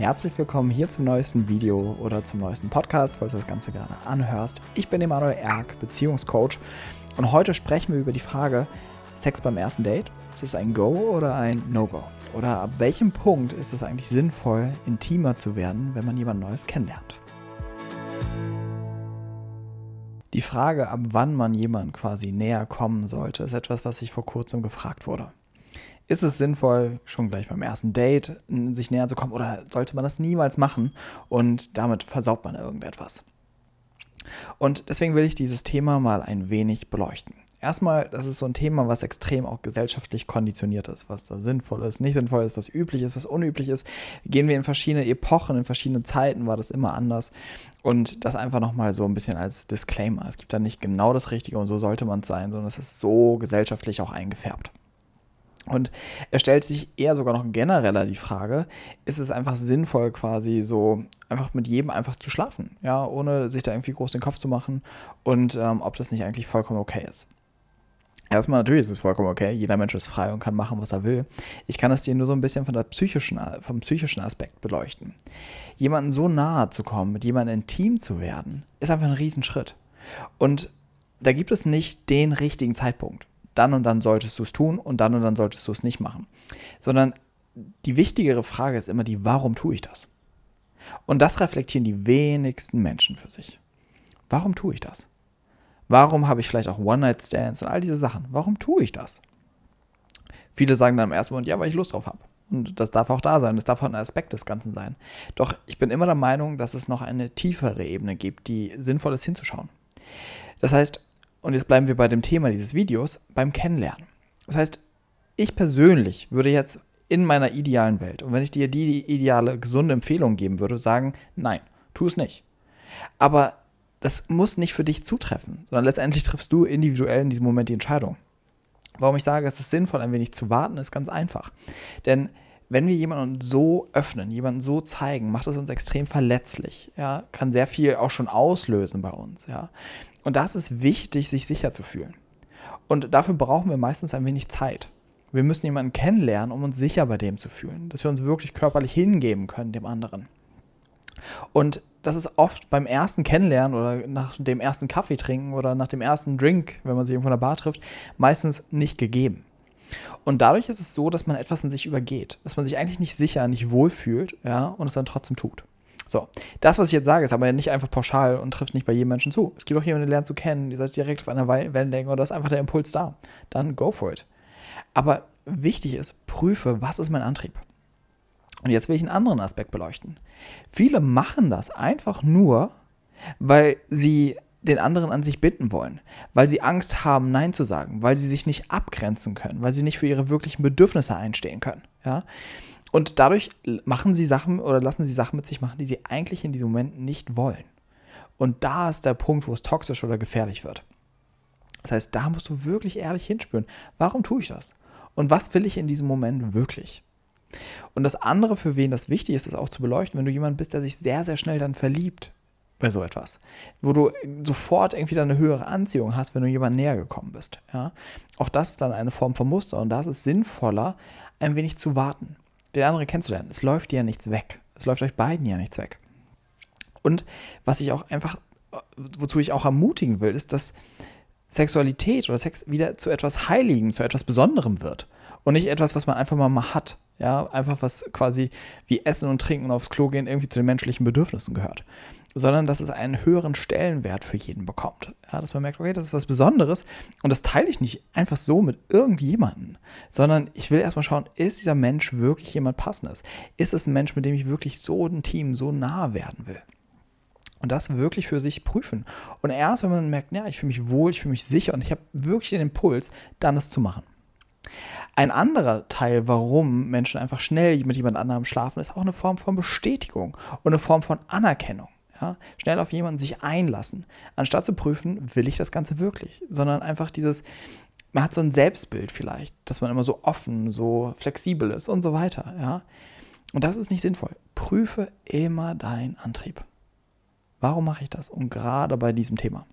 Herzlich willkommen hier zum neuesten Video oder zum neuesten Podcast, falls du das Ganze gerade anhörst. Ich bin Emanuel Erk, Beziehungscoach und heute sprechen wir über die Frage, Sex beim ersten Date, ist es ein Go oder ein No-Go? Oder ab welchem Punkt ist es eigentlich sinnvoll, intimer zu werden, wenn man jemand Neues kennenlernt? Die Frage, ab wann man jemand quasi näher kommen sollte, ist etwas, was ich vor kurzem gefragt wurde ist es sinnvoll, schon gleich beim ersten Date sich näher zu kommen oder sollte man das niemals machen und damit versaut man irgendetwas? Und deswegen will ich dieses Thema mal ein wenig beleuchten. Erstmal, das ist so ein Thema, was extrem auch gesellschaftlich konditioniert ist, was da sinnvoll ist, nicht sinnvoll ist, was üblich ist, was unüblich ist. Gehen wir in verschiedene Epochen, in verschiedene Zeiten war das immer anders. Und das einfach nochmal so ein bisschen als Disclaimer. Es gibt da nicht genau das Richtige und so sollte man es sein, sondern es ist so gesellschaftlich auch eingefärbt. Und er stellt sich eher sogar noch genereller die Frage, ist es einfach sinnvoll, quasi so einfach mit jedem einfach zu schlafen, ja, ohne sich da irgendwie groß den Kopf zu machen und ähm, ob das nicht eigentlich vollkommen okay ist. Erstmal natürlich ist es vollkommen okay, jeder Mensch ist frei und kann machen, was er will. Ich kann es dir nur so ein bisschen von der psychischen, vom psychischen Aspekt beleuchten. Jemanden so nahe zu kommen, mit jemandem intim zu werden, ist einfach ein Riesenschritt. Und da gibt es nicht den richtigen Zeitpunkt dann und dann solltest du es tun und dann und dann solltest du es nicht machen. Sondern die wichtigere Frage ist immer die, warum tue ich das? Und das reflektieren die wenigsten Menschen für sich. Warum tue ich das? Warum habe ich vielleicht auch One-Night-Stands und all diese Sachen? Warum tue ich das? Viele sagen dann im ersten Moment, ja, weil ich Lust drauf habe. Und das darf auch da sein, das darf auch ein Aspekt des Ganzen sein. Doch ich bin immer der Meinung, dass es noch eine tiefere Ebene gibt, die sinnvoll ist hinzuschauen. Das heißt, und jetzt bleiben wir bei dem Thema dieses Videos, beim Kennenlernen. Das heißt, ich persönlich würde jetzt in meiner idealen Welt, und wenn ich dir die ideale, gesunde Empfehlung geben würde, sagen, nein, tu es nicht. Aber das muss nicht für dich zutreffen, sondern letztendlich triffst du individuell in diesem Moment die Entscheidung. Warum ich sage, es ist sinnvoll, ein wenig zu warten, ist ganz einfach. Denn wenn wir jemanden so öffnen, jemanden so zeigen, macht es uns extrem verletzlich. Ja, kann sehr viel auch schon auslösen bei uns. Ja, und das ist wichtig, sich sicher zu fühlen. Und dafür brauchen wir meistens ein wenig Zeit. Wir müssen jemanden kennenlernen, um uns sicher bei dem zu fühlen, dass wir uns wirklich körperlich hingeben können dem anderen. Und das ist oft beim ersten Kennenlernen oder nach dem ersten Kaffee trinken oder nach dem ersten Drink, wenn man sich irgendwo in der Bar trifft, meistens nicht gegeben. Und dadurch ist es so, dass man etwas in sich übergeht, dass man sich eigentlich nicht sicher, nicht wohlfühlt, ja, und es dann trotzdem tut. So, das, was ich jetzt sage, ist aber nicht einfach pauschal und trifft nicht bei jedem Menschen zu. Es gibt auch jemanden, der lernt zu kennen, ihr seid direkt auf einer Wellenlänge oder ist einfach der Impuls da. Dann go for it. Aber wichtig ist, prüfe, was ist mein Antrieb? Und jetzt will ich einen anderen Aspekt beleuchten. Viele machen das einfach nur, weil sie den anderen an sich binden wollen, weil sie Angst haben, Nein zu sagen, weil sie sich nicht abgrenzen können, weil sie nicht für ihre wirklichen Bedürfnisse einstehen können. Ja? Und dadurch machen sie Sachen oder lassen sie Sachen mit sich machen, die sie eigentlich in diesem Moment nicht wollen. Und da ist der Punkt, wo es toxisch oder gefährlich wird. Das heißt, da musst du wirklich ehrlich hinspüren. Warum tue ich das? Und was will ich in diesem Moment wirklich? Und das andere, für wen das wichtig ist, ist auch zu beleuchten, wenn du jemand bist, der sich sehr, sehr schnell dann verliebt bei so etwas, wo du sofort irgendwie dann eine höhere Anziehung hast, wenn du jemand näher gekommen bist. Ja? Auch das ist dann eine Form von Muster und da ist es sinnvoller, ein wenig zu warten den anderen kennenzulernen. Es läuft dir ja nichts weg. Es läuft euch beiden ja nichts weg. Und was ich auch einfach, wozu ich auch ermutigen will, ist, dass Sexualität oder Sex wieder zu etwas Heiligem, zu etwas Besonderem wird. Und nicht etwas, was man einfach mal hat. Ja, einfach was quasi wie Essen und Trinken und aufs Klo gehen irgendwie zu den menschlichen Bedürfnissen gehört sondern dass es einen höheren Stellenwert für jeden bekommt. Ja, dass man merkt, okay, das ist was Besonderes und das teile ich nicht einfach so mit irgendjemandem, sondern ich will erstmal schauen, ist dieser Mensch wirklich jemand Passendes? Ist es ein Mensch, mit dem ich wirklich so ein Team so nah werden will? Und das wirklich für sich prüfen. Und erst, wenn man merkt, ja, ich fühle mich wohl, ich fühle mich sicher und ich habe wirklich den Impuls, dann es zu machen. Ein anderer Teil, warum Menschen einfach schnell mit jemand anderem schlafen, ist auch eine Form von Bestätigung und eine Form von Anerkennung. Ja, schnell auf jemanden sich einlassen, anstatt zu prüfen, will ich das Ganze wirklich, sondern einfach dieses, man hat so ein Selbstbild vielleicht, dass man immer so offen, so flexibel ist und so weiter, ja. Und das ist nicht sinnvoll. Prüfe immer deinen Antrieb. Warum mache ich das? Und gerade bei diesem Thema.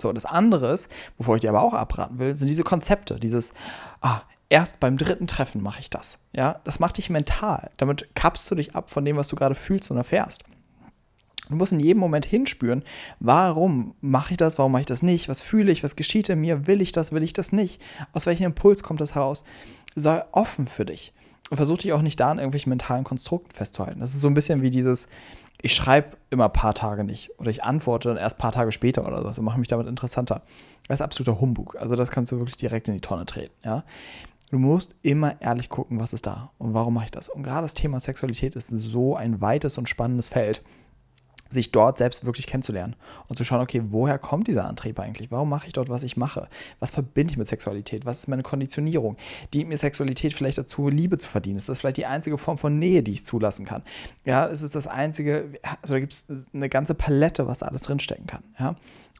So, das andere ist, wovor ich dir aber auch abraten will, sind diese Konzepte, dieses, ah, erst beim dritten Treffen mache ich das. Ja, das macht dich mental. Damit kappst du dich ab von dem, was du gerade fühlst und erfährst. Du musst in jedem Moment hinspüren, warum mache ich das, warum mache ich das nicht, was fühle ich, was geschieht in mir, will ich das, will ich das nicht, aus welchem Impuls kommt das heraus. Sei offen für dich und versuch dich auch nicht da an irgendwelchen mentalen Konstrukten festzuhalten. Das ist so ein bisschen wie dieses, ich schreibe immer ein paar Tage nicht oder ich antworte dann erst ein paar Tage später oder so und mache mich damit interessanter. Das ist absoluter Humbug. Also das kannst du wirklich direkt in die Tonne treten. Ja? Du musst immer ehrlich gucken, was ist da und warum mache ich das. Und gerade das Thema Sexualität ist so ein weites und spannendes Feld sich dort selbst wirklich kennenzulernen und zu schauen, okay, woher kommt dieser Antrieb eigentlich? Warum mache ich dort, was ich mache? Was verbinde ich mit Sexualität? Was ist meine Konditionierung? Dient mir Sexualität vielleicht dazu, Liebe zu verdienen? Ist das vielleicht die einzige Form von Nähe, die ich zulassen kann? Ja, ist es das einzige, also da gibt es eine ganze Palette, was da alles drinstecken kann. Ja,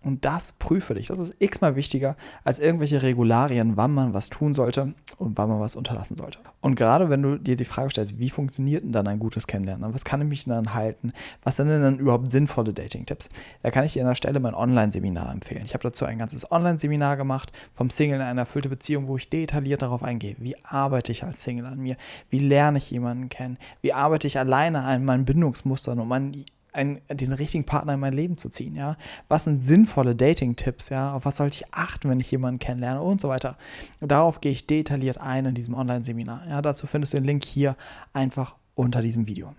und das prüfe dich. Das ist x-mal wichtiger als irgendwelche Regularien, wann man was tun sollte und wann man was unterlassen sollte. Und gerade wenn du dir die Frage stellst, wie funktioniert denn dann ein gutes Kennenlernen? Was kann ich mich dann halten? Was sind denn dann überhaupt sinnvolle Dating-Tipps? Da kann ich dir an der Stelle mein Online-Seminar empfehlen. Ich habe dazu ein ganzes Online-Seminar gemacht, vom Single in eine erfüllte Beziehung, wo ich detailliert darauf eingehe. Wie arbeite ich als Single an mir? Wie lerne ich jemanden kennen? Wie arbeite ich alleine an meinen Bindungsmustern und meinen einen, den richtigen Partner in mein Leben zu ziehen, ja. Was sind sinnvolle Dating-Tipps, ja? Auf was sollte ich achten, wenn ich jemanden kennenlerne und so weiter. Und darauf gehe ich detailliert ein in diesem Online-Seminar. Ja, dazu findest du den Link hier einfach unter diesem Video.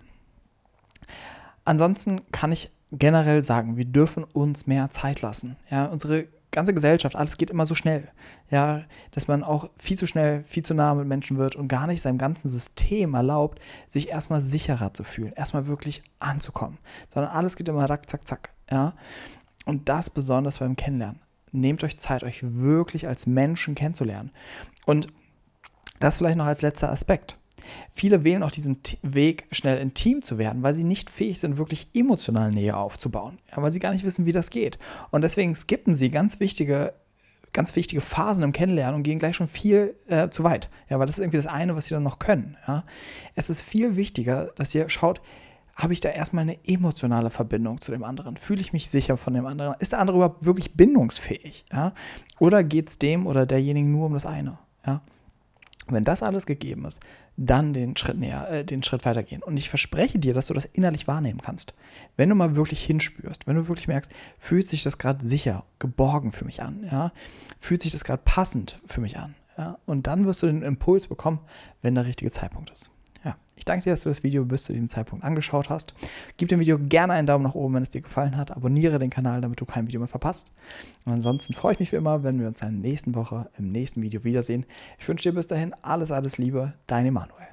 Ansonsten kann ich generell sagen, wir dürfen uns mehr Zeit lassen. Ja, unsere ganze Gesellschaft, alles geht immer so schnell. Ja, dass man auch viel zu schnell, viel zu nah mit Menschen wird und gar nicht seinem ganzen System erlaubt, sich erstmal sicherer zu fühlen, erstmal wirklich anzukommen. Sondern alles geht immer rack, zack, zack. Ja. Und das besonders beim Kennenlernen. Nehmt euch Zeit, euch wirklich als Menschen kennenzulernen. Und das vielleicht noch als letzter Aspekt. Viele wählen auch diesen Weg, schnell intim zu werden, weil sie nicht fähig sind, wirklich emotional Nähe aufzubauen, ja, weil sie gar nicht wissen, wie das geht. Und deswegen skippen sie ganz wichtige ganz wichtige Phasen im Kennenlernen und gehen gleich schon viel äh, zu weit. Ja, weil das ist irgendwie das eine, was sie dann noch können. Ja. Es ist viel wichtiger, dass ihr schaut, habe ich da erstmal eine emotionale Verbindung zu dem anderen? Fühle ich mich sicher von dem anderen? Ist der andere überhaupt wirklich bindungsfähig? Ja? Oder geht es dem oder derjenigen nur um das eine? Ja? Wenn das alles gegeben ist, dann den Schritt näher, äh, den Schritt weitergehen. Und ich verspreche dir, dass du das innerlich wahrnehmen kannst. Wenn du mal wirklich hinspürst, wenn du wirklich merkst, fühlt sich das gerade sicher, geborgen für mich an, ja, fühlt sich das gerade passend für mich an, ja, und dann wirst du den Impuls bekommen, wenn der richtige Zeitpunkt ist. Ich danke dir, dass du das Video bis zu diesem Zeitpunkt angeschaut hast. Gib dem Video gerne einen Daumen nach oben, wenn es dir gefallen hat. Abonniere den Kanal, damit du kein Video mehr verpasst. Und ansonsten freue ich mich wie immer, wenn wir uns in der nächsten Woche im nächsten Video wiedersehen. Ich wünsche dir bis dahin alles, alles Liebe. Dein Emanuel.